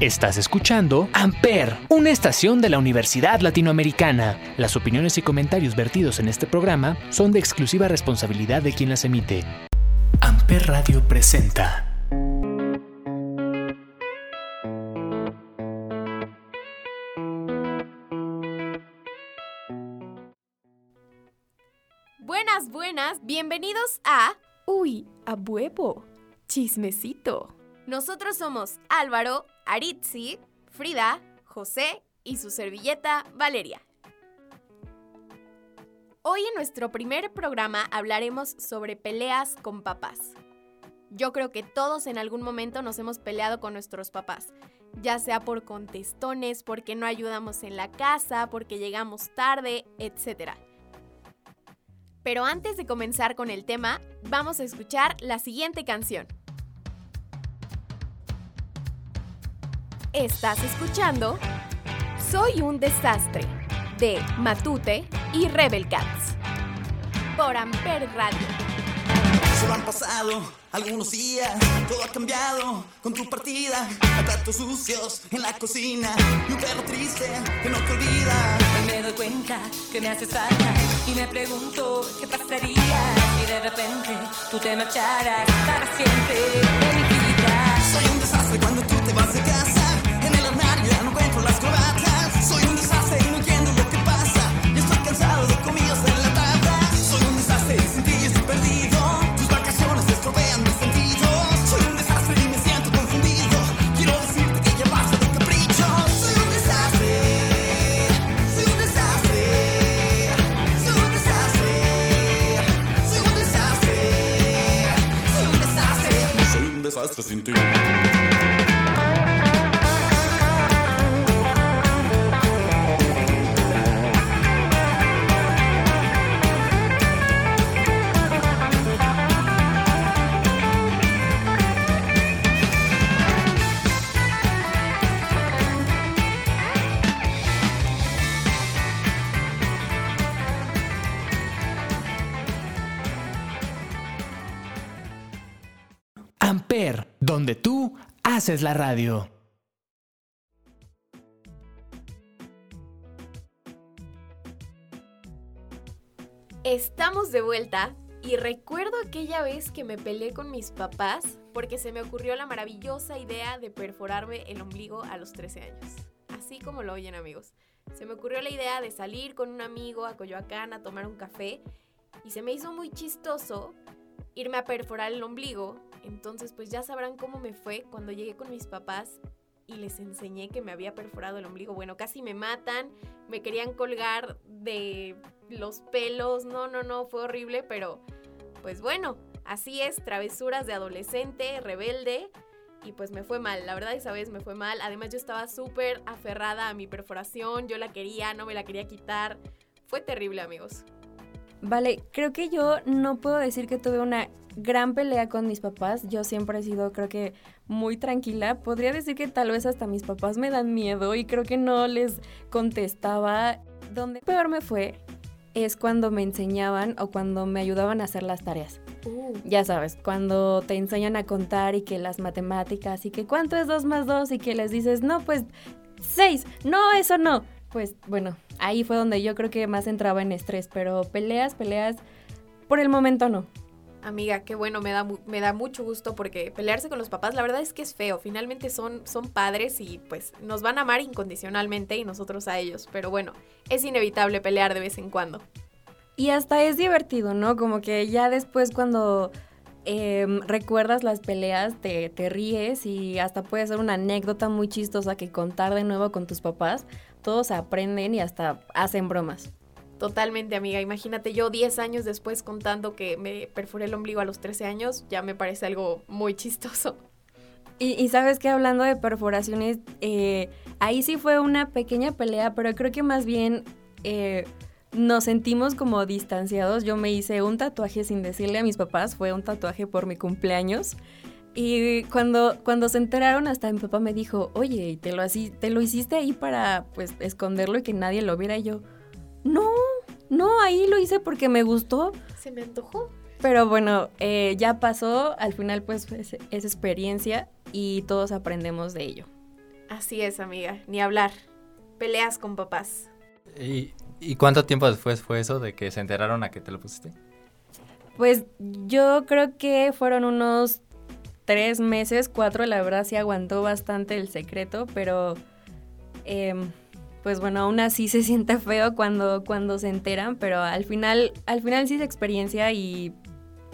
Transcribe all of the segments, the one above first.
Estás escuchando Amper, una estación de la Universidad Latinoamericana. Las opiniones y comentarios vertidos en este programa son de exclusiva responsabilidad de quien las emite. Amper Radio presenta. Buenas, buenas, bienvenidos a Uy, a huevo, chismecito. Nosotros somos Álvaro, Aritzi, Frida, José y su servilleta Valeria. Hoy en nuestro primer programa hablaremos sobre peleas con papás. Yo creo que todos en algún momento nos hemos peleado con nuestros papás, ya sea por contestones, porque no ayudamos en la casa, porque llegamos tarde, etc. Pero antes de comenzar con el tema, vamos a escuchar la siguiente canción. Estás escuchando Soy un desastre de Matute y Rebel Cats por Amper Radio. Solo han pasado algunos días, todo ha cambiado con tu partida. Platos sucios en la cocina y un perro triste que no te olvida. Me doy cuenta que me haces falta y me pregunto qué pasaría si de repente tú te marcharas para siempre de mi vida. Soy un desastre cuando tú te vas de casa. Soy un desastre haces la radio. Estamos de vuelta y recuerdo aquella vez que me peleé con mis papás porque se me ocurrió la maravillosa idea de perforarme el ombligo a los 13 años. Así como lo oyen amigos. Se me ocurrió la idea de salir con un amigo a Coyoacán a tomar un café y se me hizo muy chistoso irme a perforar el ombligo. Entonces pues ya sabrán cómo me fue cuando llegué con mis papás y les enseñé que me había perforado el ombligo. Bueno, casi me matan, me querían colgar de los pelos, no, no, no, fue horrible, pero pues bueno, así es, travesuras de adolescente, rebelde. Y pues me fue mal, la verdad esa vez me fue mal. Además yo estaba súper aferrada a mi perforación, yo la quería, no me la quería quitar. Fue terrible amigos. Vale, creo que yo no puedo decir que tuve una gran pelea con mis papás. Yo siempre he sido, creo que, muy tranquila. Podría decir que tal vez hasta mis papás me dan miedo y creo que no les contestaba. Donde peor me fue es cuando me enseñaban o cuando me ayudaban a hacer las tareas. Ya sabes, cuando te enseñan a contar y que las matemáticas y que cuánto es 2 más 2 y que les dices, no, pues 6, no, eso no. Pues bueno, ahí fue donde yo creo que más entraba en estrés, pero peleas, peleas, por el momento no. Amiga, qué bueno, me da, me da mucho gusto porque pelearse con los papás, la verdad es que es feo. Finalmente son, son padres y pues nos van a amar incondicionalmente y nosotros a ellos. Pero bueno, es inevitable pelear de vez en cuando. Y hasta es divertido, ¿no? Como que ya después cuando em, recuerdas las peleas te, te ríes y hasta puede ser una anécdota muy chistosa que contar de nuevo con tus papás. Todos aprenden y hasta hacen bromas. Totalmente, amiga. Imagínate yo 10 años después contando que me perforé el ombligo a los 13 años, ya me parece algo muy chistoso. Y, y sabes que hablando de perforaciones, eh, ahí sí fue una pequeña pelea, pero creo que más bien eh, nos sentimos como distanciados. Yo me hice un tatuaje sin decirle a mis papás, fue un tatuaje por mi cumpleaños. Y cuando, cuando se enteraron, hasta mi papá me dijo, oye, ¿te lo, así, ¿te lo hiciste ahí para pues esconderlo y que nadie lo viera? Y yo, no, no, ahí lo hice porque me gustó. Se me antojó. Pero bueno, eh, ya pasó, al final pues es, es experiencia y todos aprendemos de ello. Así es, amiga, ni hablar. Peleas con papás. ¿Y, y cuánto tiempo después fue eso de que se enteraron a que te lo pusiste? Pues yo creo que fueron unos tres meses, cuatro, la verdad sí aguantó bastante el secreto, pero em, pues bueno, aún así se siente feo cuando, cuando se enteran, pero al final, al final sí es experiencia y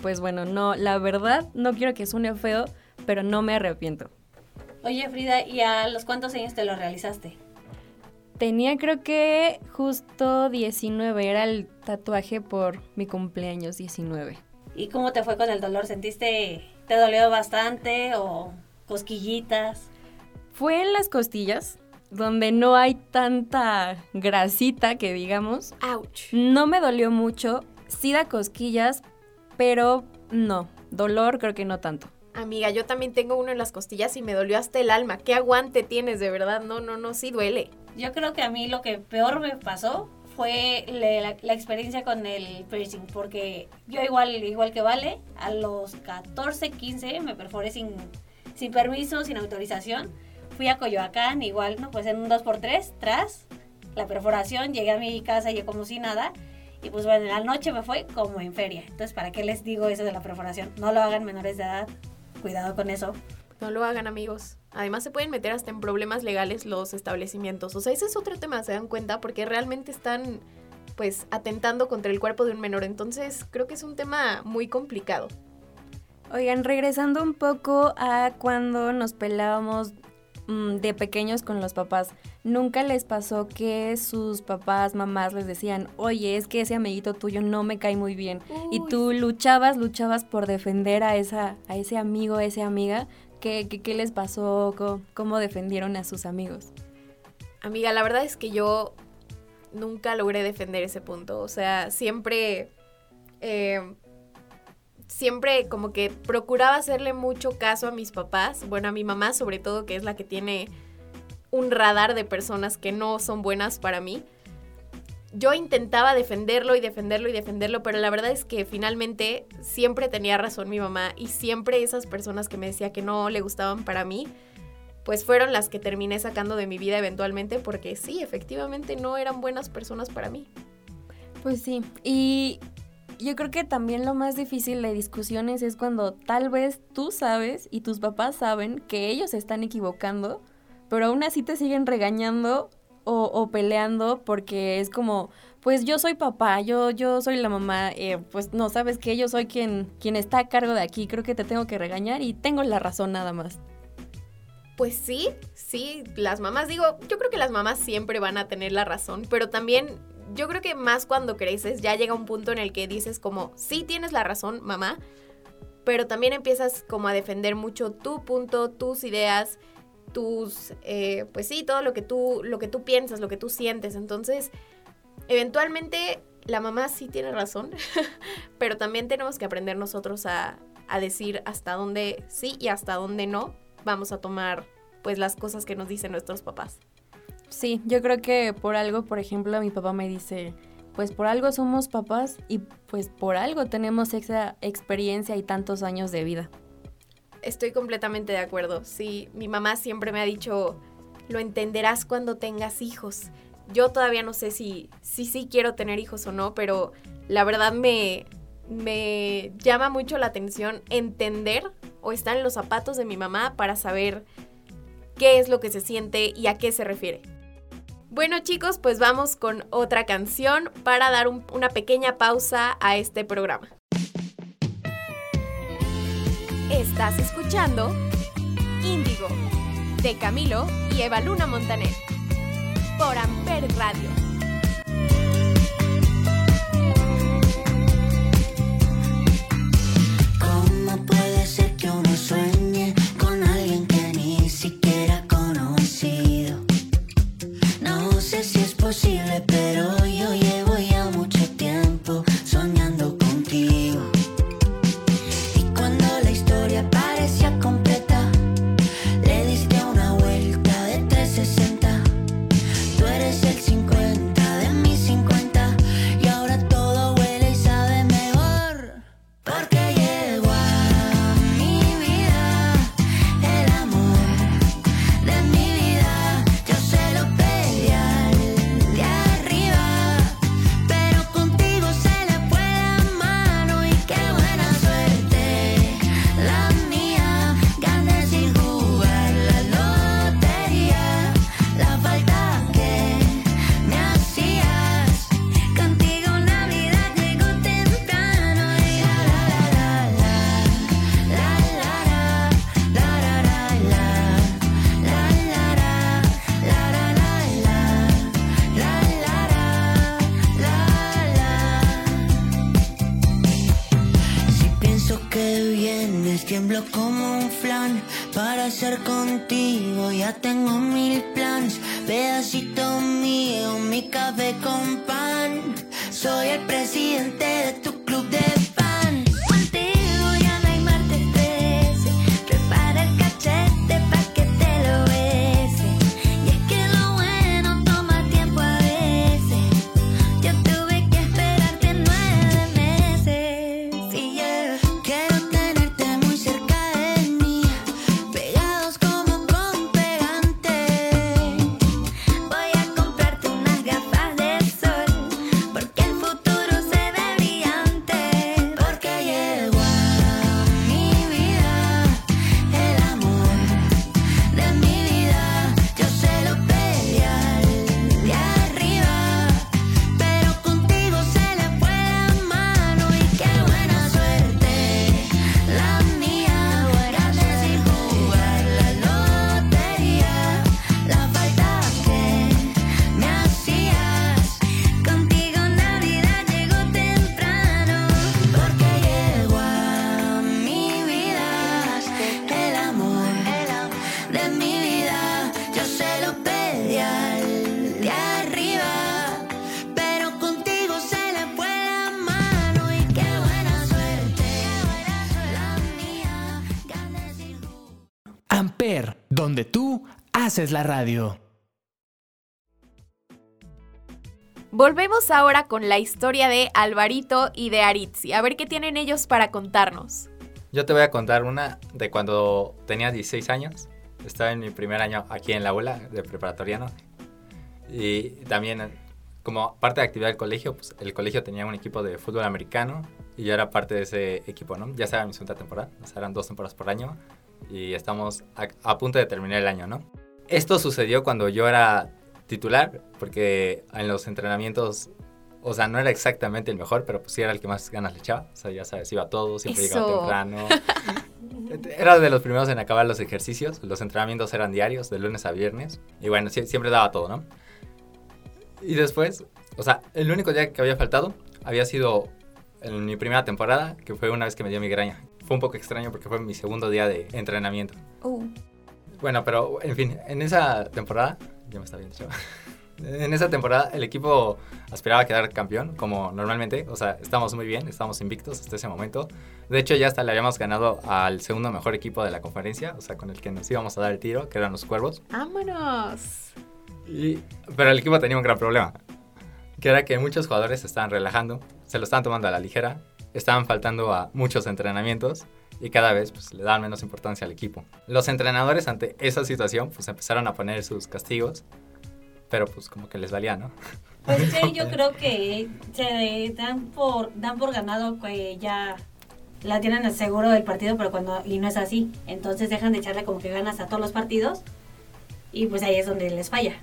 pues bueno, no, la verdad no quiero que suene feo, pero no me arrepiento. Oye, Frida, ¿y a los cuántos años te lo realizaste? Tenía creo que justo 19, era el tatuaje por mi cumpleaños 19. ¿Y cómo te fue con el dolor? ¿Sentiste, te dolió bastante o cosquillitas? Fue en las costillas, donde no hay tanta grasita que digamos. ¡Auch! No me dolió mucho, sí da cosquillas, pero no, dolor creo que no tanto. Amiga, yo también tengo uno en las costillas y me dolió hasta el alma. ¿Qué aguante tienes, de verdad? No, no, no, sí duele. Yo creo que a mí lo que peor me pasó fue la, la experiencia con el piercing, porque yo igual, igual que Vale, a los 14, 15 me perforé sin, sin permiso, sin autorización. Fui a Coyoacán, igual, ¿no? Pues en un 2x3, tras la perforación, llegué a mi casa y como si nada. Y pues bueno, en la noche me fue como en feria. Entonces, ¿para qué les digo eso de la perforación? No lo hagan menores de edad. Cuidado con eso. No lo hagan, amigos. Además, se pueden meter hasta en problemas legales los establecimientos. O sea, ese es otro tema, ¿se dan cuenta? Porque realmente están, pues, atentando contra el cuerpo de un menor. Entonces, creo que es un tema muy complicado. Oigan, regresando un poco a cuando nos pelábamos mm, de pequeños con los papás, ¿nunca les pasó que sus papás, mamás les decían, oye, es que ese amiguito tuyo no me cae muy bien? y tú luchabas, luchabas por defender a, esa, a ese amigo, a esa amiga. ¿Qué, qué, les pasó? ¿Cómo, ¿Cómo defendieron a sus amigos? Amiga, la verdad es que yo nunca logré defender ese punto. O sea, siempre. eh, siempre como que procuraba hacerle mucho caso a mis papás. Bueno, a mi mamá, sobre todo, que es la que tiene un radar de personas que no son buenas para mí. Yo intentaba defenderlo y defenderlo y defenderlo, pero la verdad es que finalmente siempre tenía razón mi mamá y siempre esas personas que me decía que no le gustaban para mí, pues fueron las que terminé sacando de mi vida eventualmente porque sí, efectivamente no eran buenas personas para mí. Pues sí, y yo creo que también lo más difícil de discusiones es cuando tal vez tú sabes y tus papás saben que ellos se están equivocando, pero aún así te siguen regañando o, peleando porque es como, pues yo soy papá, yo, yo soy la mamá, eh, pues no, sabes que yo soy quien, quien está a cargo de aquí, creo que te tengo que regañar y tengo la razón nada más. Pues sí, sí, las mamás, digo, yo creo que las mamás siempre van a tener la razón, pero también yo creo que más cuando creces ya llega un punto en el que dices como, sí tienes la razón, mamá, pero también empiezas como a defender mucho tu punto, tus ideas, tus, eh, pues sí, todo lo que tú, lo que tú piensas, lo que tú sientes. Entonces, eventualmente la mamá sí tiene razón, pero también tenemos que aprender nosotros a, a decir hasta dónde sí y hasta dónde no vamos a tomar pues las cosas que nos dicen nuestros papás. Sí, yo creo que por algo, por ejemplo, mi papá me dice, pues por algo somos papás y pues por algo tenemos esa experiencia y tantos años de vida. Estoy completamente de acuerdo. Sí, mi mamá siempre me ha dicho, lo entenderás cuando tengas hijos. Yo todavía no sé si sí si, si quiero tener hijos o no, pero la verdad me, me llama mucho la atención entender o estar en los zapatos de mi mamá para saber qué es lo que se siente y a qué se refiere. Bueno chicos, pues vamos con otra canción para dar un- una pequeña pausa a este programa. Estás escuchando Índigo de Camilo y Eva Luna Montaner por Amper Radio. ¿Cómo puede ser que uno sueñe con alguien que ni siquiera ha conocido? No sé si es posible, pero yo ya hacer contigo, ya tengo mil planes. Pedacito mío, mi café con pan. Soy el presidente de haces la radio. Volvemos ahora con la historia de Alvarito y de Aritzi. A ver qué tienen ellos para contarnos. Yo te voy a contar una de cuando tenía 16 años. Estaba en mi primer año aquí en la aula de preparatoriano. Y también, como parte de actividad del colegio, pues el colegio tenía un equipo de fútbol americano y yo era parte de ese equipo, ¿no? Ya estaba en mi segunda temporada, o sea, eran dos temporadas por año y estamos a, a punto de terminar el año, ¿no? Esto sucedió cuando yo era titular, porque en los entrenamientos, o sea, no era exactamente el mejor, pero pues sí era el que más ganas le echaba. O sea, ya sabes, iba todo, siempre llegaba temprano. Era de los primeros en acabar los ejercicios. Los entrenamientos eran diarios, de lunes a viernes. Y bueno, sie- siempre daba todo, ¿no? Y después, o sea, el único día que había faltado había sido en mi primera temporada, que fue una vez que me dio migraña. Fue un poco extraño porque fue mi segundo día de entrenamiento. Bueno, pero en fin, en esa temporada, ya me está viendo, chaval. En esa temporada el equipo aspiraba a quedar campeón, como normalmente. O sea, estamos muy bien, estamos invictos hasta ese momento. De hecho, ya hasta le habíamos ganado al segundo mejor equipo de la conferencia, o sea, con el que nos íbamos a dar el tiro, que eran los Cuervos. ¡Vámonos! Y- pero el equipo tenía un gran problema, que era que muchos jugadores se estaban relajando, se lo estaban tomando a la ligera, estaban faltando a muchos entrenamientos y cada vez pues, le daban menos importancia al equipo. Los entrenadores ante esa situación pues empezaron a poner sus castigos, pero pues como que les valía, ¿no? Pues sí, yo creo que se dan por, dan por ganado que ya la tienen el seguro del partido, pero cuando, y no es así. Entonces dejan de echarle como que ganas a todos los partidos y pues ahí es donde les falla.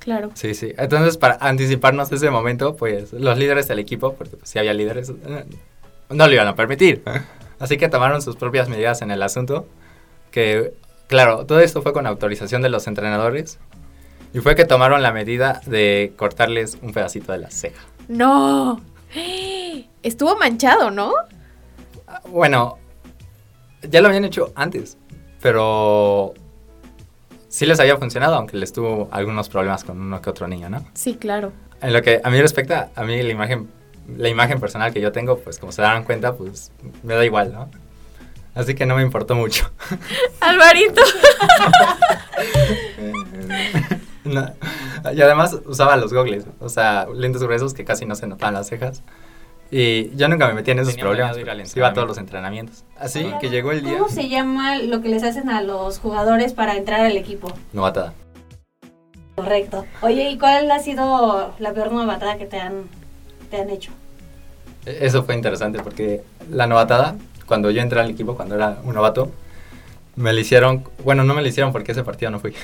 Claro. Sí, sí. Entonces, para anticiparnos a ese momento, pues los líderes del equipo, porque pues, si había líderes, eh, no lo iban a permitir. Así que tomaron sus propias medidas en el asunto. Que, claro, todo esto fue con autorización de los entrenadores. Y fue que tomaron la medida de cortarles un pedacito de la ceja. ¡No! Estuvo manchado, ¿no? Bueno, ya lo habían hecho antes, pero sí les había funcionado, aunque les tuvo algunos problemas con uno que otro niño, ¿no? Sí, claro. En lo que a mí respecta, a mí la imagen, la imagen personal que yo tengo, pues como se darán cuenta, pues me da igual, ¿no? Así que no me importó mucho. Alvarito. No. Y además usaba los gogles, o sea, lentes gruesos que casi no se notaban las cejas. Y yo nunca me metí en esos Tenía problemas. ir al pues, Iba a todos los entrenamientos. Así que llegó el día. ¿Cómo se llama lo que les hacen a los jugadores para entrar al equipo? Novatada. Correcto. Oye, ¿y cuál ha sido la peor novatada que te han, te han hecho? Eso fue interesante porque la novatada, cuando yo entré al equipo, cuando era un novato, me le hicieron. Bueno, no me le hicieron porque ese partido no fui.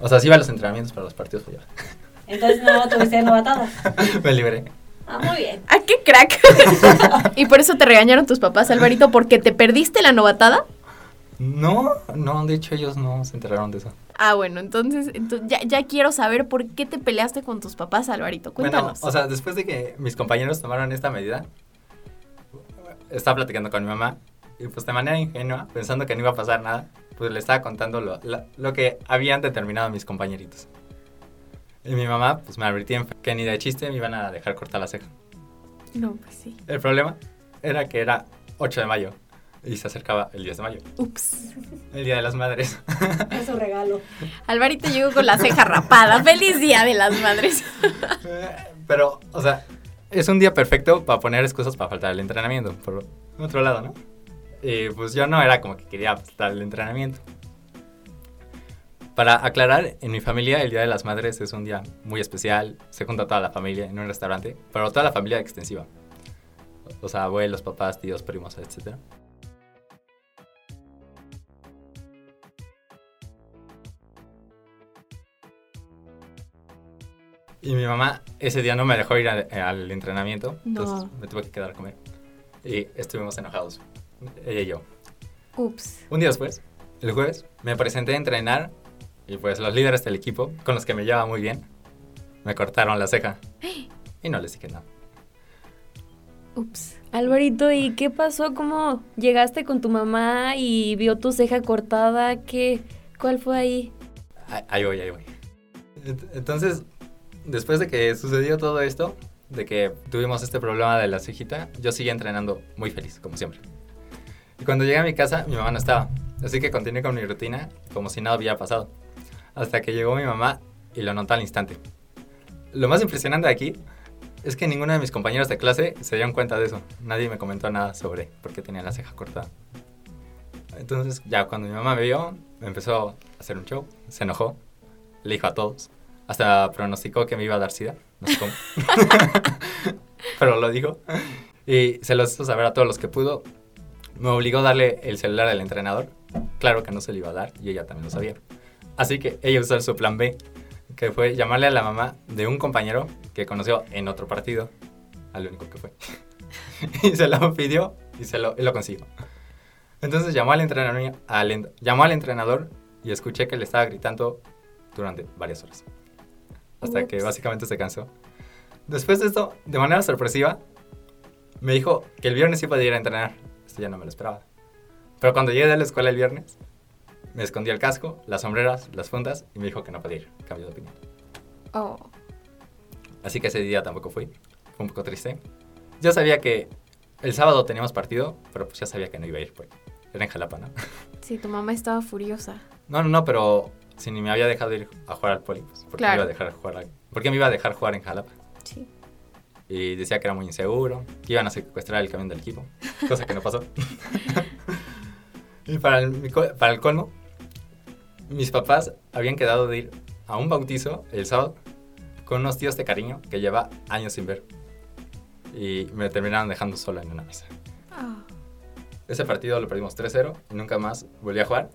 O sea, sí iba a los entrenamientos, pero los partidos fui yo. Entonces no tuviste novatada. me libré. Ah, muy bien. ¡Ah, qué crack! ¿Y por eso te regañaron tus papás, Alvarito, porque te perdiste la novatada? No, no, de hecho ellos no se enteraron de eso. Ah, bueno, entonces, entonces ya, ya quiero saber por qué te peleaste con tus papás, Alvarito. Cuéntanos. Bueno, o sea, después de que mis compañeros tomaron esta medida, estaba platicando con mi mamá Y pues de manera ingenua, pensando que no iba a pasar nada, pues le estaba contando lo, la- lo que habían determinado mis compañeritos. Y mi mamá, pues me advirtió que ni de chiste me iban a dejar cortar la ceja. No, pues sí. El problema era que era 8 de mayo y se acercaba el 10 de mayo, Ups. el Día de las Madres. Es su regalo. Alvarito llegó con la ceja rapada. ¡Feliz día de las madres! Pero, o sea, es un día perfecto para poner excusas para faltar al entrenamiento, por otro lado, ¿no? Pues yo no era como que quería faltar al entrenamiento. Para aclarar, en mi familia el Día de las Madres es un día muy especial, se junta toda la familia en un restaurante, pero toda la familia extensiva. O sea, abuelos, papás, tíos, primos, etc. Y mi mamá ese día no me dejó ir al entrenamiento, entonces me tuve que quedar a comer. Y estuvimos enojados, ella y yo. Ups. Un día después, el jueves, me presenté a entrenar y pues los líderes del equipo, con los que me llevaba muy bien, me cortaron la ceja. Y no les dije nada. Ups. Alvarito, ¿y qué pasó? ¿Cómo llegaste con tu mamá y vio tu ceja cortada? ¿Qué? ¿Cuál fue ahí? Ahí- voy, ahí voy. Ent- Entonces, después de que sucedió todo esto, de que tuvimos este problema de la cejita, yo seguí entrenando muy feliz, como siempre. Y cuando llegué a mi casa, mi mamá no estaba. Así que continué con mi rutina como si nada hubiera pasado. Hasta que llegó mi mamá y lo notó al instante. Lo más impresionante aquí es que ninguno de mis compañeros de clase se dieron cuenta de eso. Nadie me comentó nada sobre por qué tenía la ceja cortada. Entonces, ya cuando mi mamá me vio, me empezó a hacer un show, se enojó, le dijo a todos, hasta pronosticó que me iba a dar sida, no sé cómo. Pero lo dijo. Y se los hizo saber a todos los que pudo. Me obligó a darle el celular al entrenador. Claro que no se le iba a dar y ella también lo sabía. Así que ella usó su plan B, que fue llamarle a la mamá de un compañero que conoció en otro partido, al único que fue. y se lo pidió y, se lo, y lo consiguió. Entonces llamó al, entrenador, al, llamó al entrenador y escuché que le estaba gritando durante varias horas. Hasta que básicamente se cansó. Después de esto, de manera sorpresiva, me dijo que el viernes iba a ir a entrenar. Esto ya no me lo esperaba. Pero cuando llegué de la escuela el viernes, me escondí el casco, las sombreras, las fundas y me dijo que no podía ir. Cambió de opinión. Oh. Así que ese día tampoco fui. Fue un poco triste. Yo sabía que el sábado teníamos partido, pero pues ya sabía que no iba a ir. Pues. Era en Jalapa, ¿no? Sí, tu mamá estaba furiosa. No, no, no, pero si ni me había dejado ir a jugar al poli, pues, ¿por qué Claro. me iba a dejar jugar al- ¿Por qué me iba a dejar jugar en Jalapa? Sí. Y decía que era muy inseguro, que iban a secuestrar el camión del equipo, cosa que no pasó. y para el, para el colmo, mis papás habían quedado de ir a un bautizo el sábado con unos tíos de cariño que lleva años sin ver. Y me terminaron dejando solo en una mesa. Ah. Ese partido lo perdimos 3-0 y nunca más volví a jugar.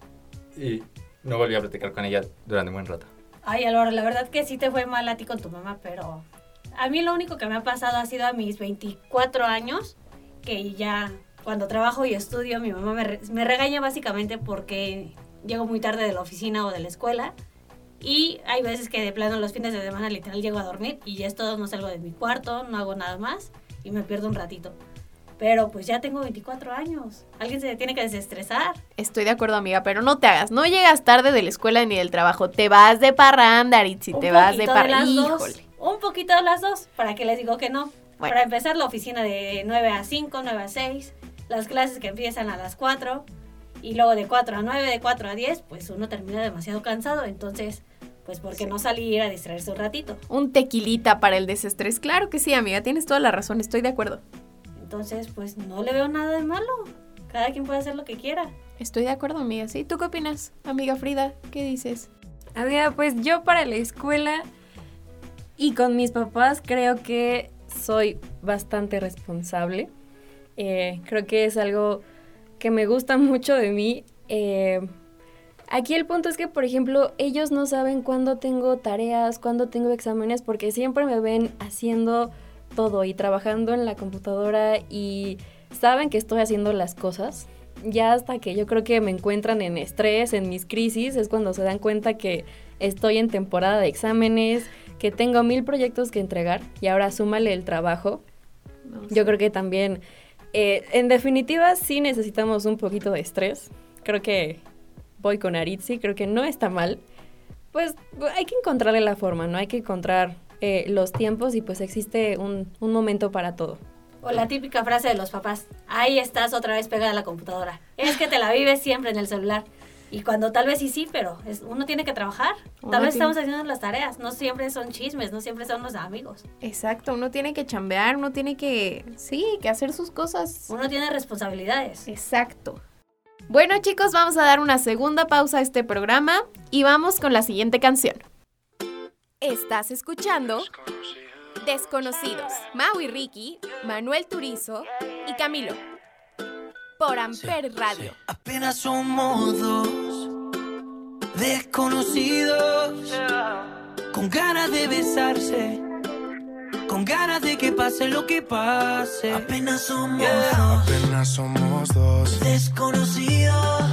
Y no volví a platicar con ella durante un buen rato. Ay, Álvaro, la verdad que sí te fue mal a ti con tu mamá, pero a mí lo único que me ha pasado ha sido a mis 24 años, que ya cuando trabajo y estudio, mi mamá me, re- me regaña básicamente porque llego muy tarde de la oficina o de la escuela. Y hay veces que de plano los fines de semana literal llego a dormir y ya es todo, no salgo de mi cuarto, no hago nada más y me pierdo un ratito. Pero pues ya tengo 24 años. Alguien se tiene que desestresar. Estoy de acuerdo, amiga, pero no te hagas. No llegas tarde de la escuela ni del trabajo. Te vas de parranda, Aritzi. Un Te vas de parranda. Un poquito de las dos, para que les digo que no. Bueno. Para empezar, la oficina de 9 a 5, 9 a 6, las clases que empiezan a las 4, y luego de 4 a 9, de 4 a 10, pues uno termina demasiado cansado. Entonces, pues, ¿por qué no salir a distraerse un ratito? Un tequilita para el desestrés. Claro que sí, amiga. Tienes toda la razón. Estoy de acuerdo. Entonces, pues no le veo nada de malo. Cada quien puede hacer lo que quiera. Estoy de acuerdo, amiga. ¿Sí? ¿Tú qué opinas, amiga Frida? ¿Qué dices? Amiga, pues yo para la escuela y con mis papás creo que soy bastante responsable. Eh, creo que es algo que me gusta mucho de mí. Eh, aquí el punto es que, por ejemplo, ellos no saben cuándo tengo tareas, cuándo tengo exámenes, porque siempre me ven haciendo todo y trabajando en la computadora y saben que estoy haciendo las cosas. Ya hasta que yo creo que me encuentran en estrés, en mis crisis, es cuando se dan cuenta que estoy en temporada de exámenes, que tengo mil proyectos que entregar y ahora súmale el trabajo. No Yo creo que también Eh, en definitiva, sí necesitamos un poquito de estrés. Creo que voy con Aritzi, creo que no está mal. Pues hay que encontrarle la forma, ¿no? Hay que encontrar eh, los tiempos y pues existe un, un momento para todo. O la típica frase de los papás, ahí estás otra vez pegada a la computadora. Es que te la vives siempre en el celular. Y cuando tal vez sí, sí, pero es- uno tiene que trabajar. Uno Tal vez tiene- estamos haciendo las tareas. No siempre son chismes, no siempre son los amigos. Exacto, uno tiene que chambear, uno tiene que, sí, que hacer sus cosas. Uno tiene responsabilidades. Exacto. Bueno chicos, vamos a dar una segunda pausa a este programa y vamos con la siguiente canción. Estás escuchando Desconocidos, Mau y Ricky, Manuel Turizo y Camilo. Por Amper Radio. Apenas somos dos desconocidos con ganas de besarse, con ganas de que pase lo que pase. Apenas somos dos Apenas somos dos. desconocidos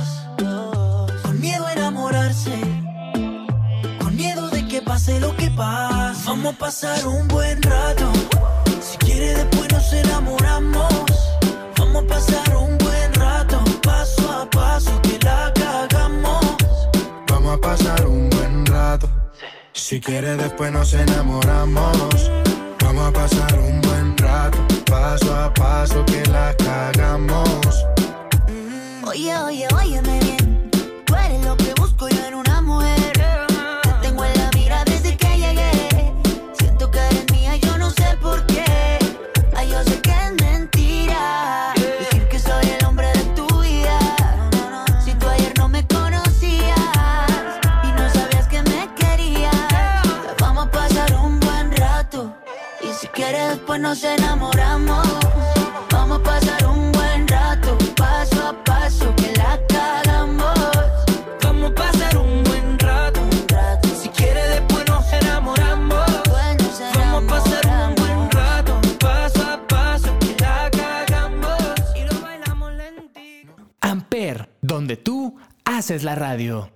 con miedo a enamorarse, pase lo que pase. Vamos a pasar un buen rato. Si quiere después nos enamoramos. Vamos a pasar un buen rato, paso a paso que la cagamos. Vamos a pasar un buen rato. Si quieres después nos enamoramos. Vamos a pasar un buen rato. Paso a paso que la cagamos. Oye, oye, óyeme bien. Tú eres lo que busco yo en una nos enamoramos. Vamos a pasar un buen rato, paso a paso, que la cagamos. Vamos a pasar un buen rato. Un rato, Si quiere después nos enamoramos. nos Vamos a pasar un buen enamoramos. rato, paso a paso que la cagamos y lo bailamos lentito. Amper, donde tú haces la radio.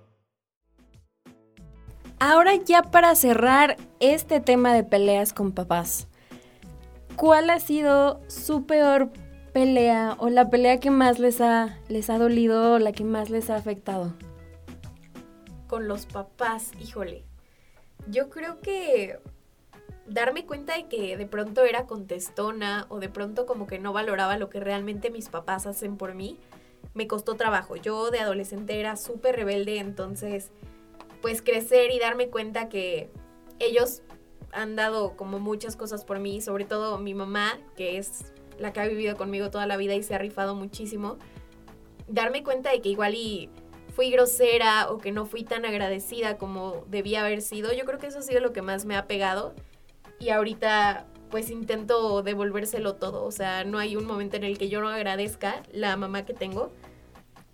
Ahora ya para cerrar este tema de peleas con papás, ¿cuál ha sido su peor pelea o la pelea que más les ha, les ha dolido o la que más les ha afectado? Con los papás, híjole. Yo creo que darme cuenta de que de pronto era contestona o de pronto como que no valoraba lo que realmente mis papás hacen por mí, me costó trabajo. Yo de adolescente era súper rebelde, entonces pues crecer y darme cuenta que ellos han dado como muchas cosas por mí, sobre todo mi mamá, que es la que ha vivido conmigo toda la vida y se ha rifado muchísimo. Darme cuenta de que igual y fui grosera o que no fui tan agradecida como debía haber sido, yo creo que eso ha sido lo que más me ha pegado y ahorita pues intento devolvérselo todo, o sea, no hay un momento en el que yo no agradezca la mamá que tengo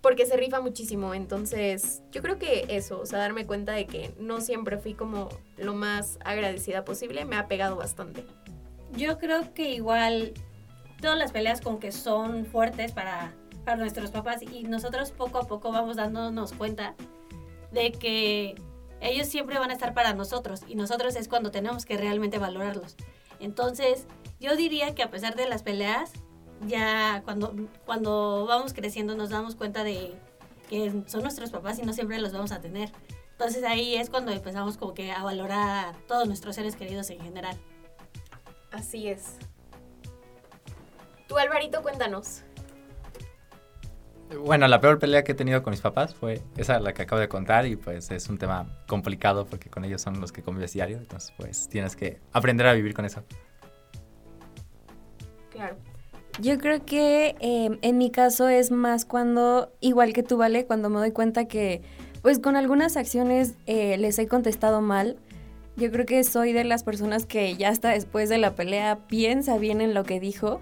porque se rifa muchísimo, entonces yo creo que eso, o sea, darme cuenta de que no siempre fui como lo más agradecida posible, me ha pegado bastante. Yo creo que igual todas las peleas como que son fuertes para, para nuestros papás y nosotros poco a poco vamos dándonos cuenta de que ellos siempre van a estar para nosotros y nosotros es cuando tenemos que realmente valorarlos. Entonces, yo diría que a pesar de las peleas, ya cuando, cuando vamos creciendo nos damos cuenta de que son nuestros papás y no siempre los vamos a tener. Entonces ahí es cuando empezamos como que a valorar a todos nuestros seres queridos en general. Así es. Tú, Alvarito, cuéntanos. Bueno, la peor pelea que he tenido con mis papás fue esa la que acabo de contar y pues es un tema complicado porque con ellos son los que convives diario, entonces pues tienes que aprender a vivir con eso. Claro. Yo creo que eh, en mi caso es más cuando, igual que tú, Vale, cuando me doy cuenta que, pues con algunas acciones eh, les he contestado mal. Yo creo que soy de las personas que ya hasta después de la pelea piensa bien en lo que dijo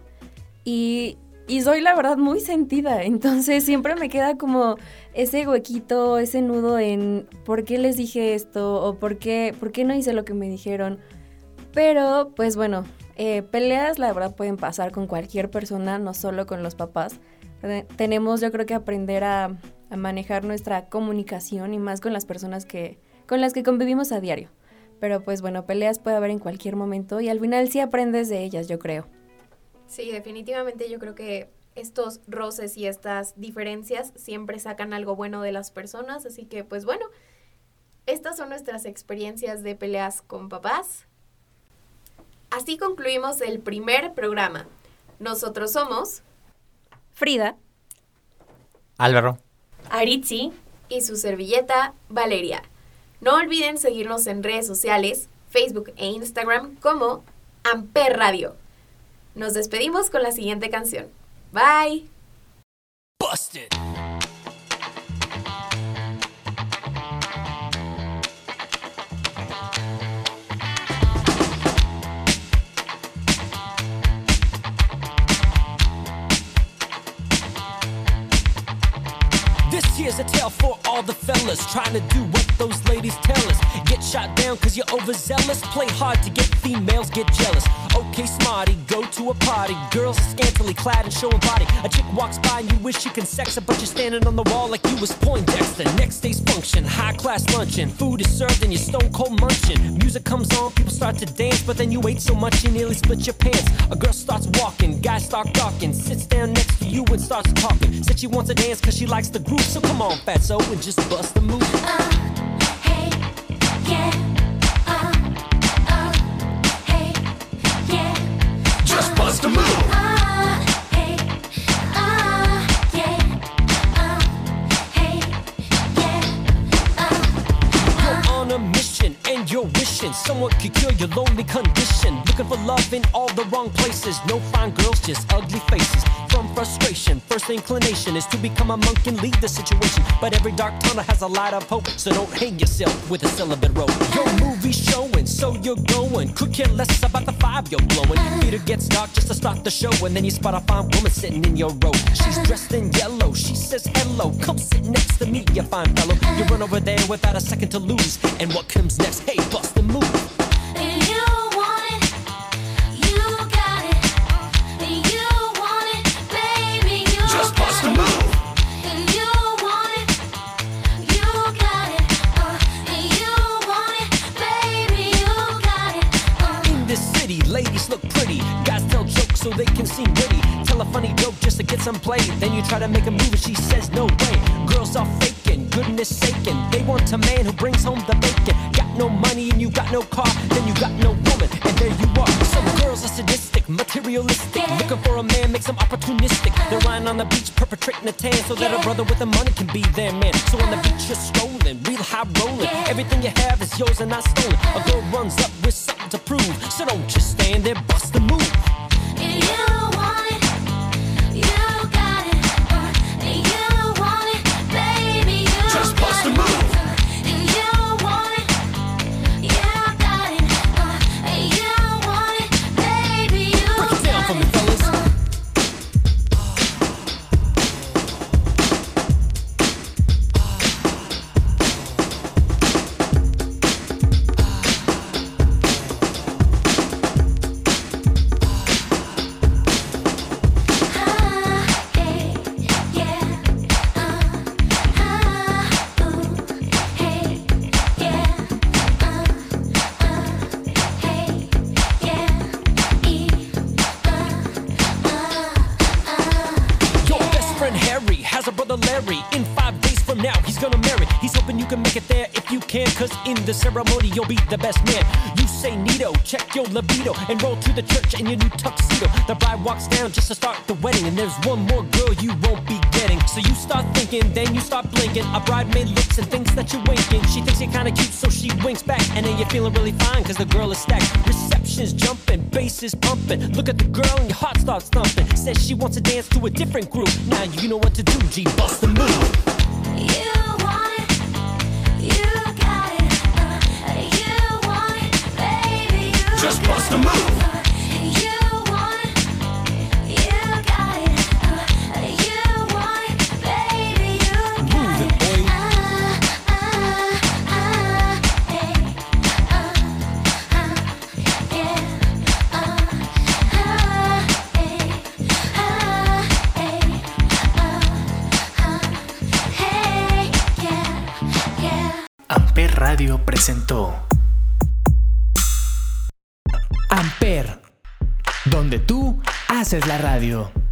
y, y soy la verdad muy sentida. Entonces siempre me queda como ese huequito, ese nudo en por qué les dije esto o por qué, por qué no hice lo que me dijeron. Pero, pues bueno, eh, peleas la verdad pueden pasar con cualquier persona, no solo con los papás. Tenemos yo creo que aprender a, a manejar nuestra comunicación y más con las personas que, con las que convivimos a diario. Pero pues bueno, peleas puede haber en cualquier momento y al final sí aprendes de ellas, yo creo. Sí, definitivamente yo creo que estos roces y estas diferencias siempre sacan algo bueno de las personas, así que pues bueno, estas son nuestras experiencias de peleas con papás. Así concluimos el primer programa. Nosotros somos Frida. Álvaro. Aritzi. y su servilleta Valeria. No olviden seguirnos en redes sociales, Facebook e Instagram como Amper Radio. Nos despedimos con la siguiente canción. Bye. Busted. Tale for all the fellas trying to do what those ladies tell us. Get shot down cause you're overzealous. Play hard to get females, get jealous. Okay, smarty, go to a party. Girls scantily clad and showing body. A chick walks by and you wish you can sex her, but you're standing on the wall like you was Poindexter. Next day's function, high class luncheon. Food is served and you're stone cold munching. Music comes on, people start to dance, but then you ate so much you nearly split your pants. A girl starts walking, guys start gawking, sits down next to you and starts talking. Said she wants to dance cause she likes the groove, so come on, fatso, and just bust the move. Uh, just someone could cure your lonely condition. Looking for love in all the wrong places. No fine girls, just ugly faces. From frustration, first inclination is to become a monk and lead the situation. But every dark tunnel has a light of hope, so don't hang yourself with a celibate rope. Your movie's showing, so you're going. Could care less about the five you're blowing. Theater gets dark just to start the show, and then you spot a fine woman sitting in your row. She's dressed in yellow, she says hello. Come sit next to me, you fine fellow. You run over there without a second to lose. And what comes next? Hey, bust the move. The ceremony, you'll be the best man. You say Nito, check your libido, and roll to the church in your new tuxedo. The bride walks down just to start the wedding, and there's one more girl you won't be getting. So you start thinking, then you start blinking. A bridemaid looks and thinks that you're winking. She thinks you're kinda cute, so she winks back, and then you're feeling really fine, cause the girl is stacked. Reception's jumping, bass is pumping. Look at the girl, and your heart starts thumping. Says she wants to dance to a different group. Now you know what to do, G. Bust the move. Just bust a move. Presentó haces la radio.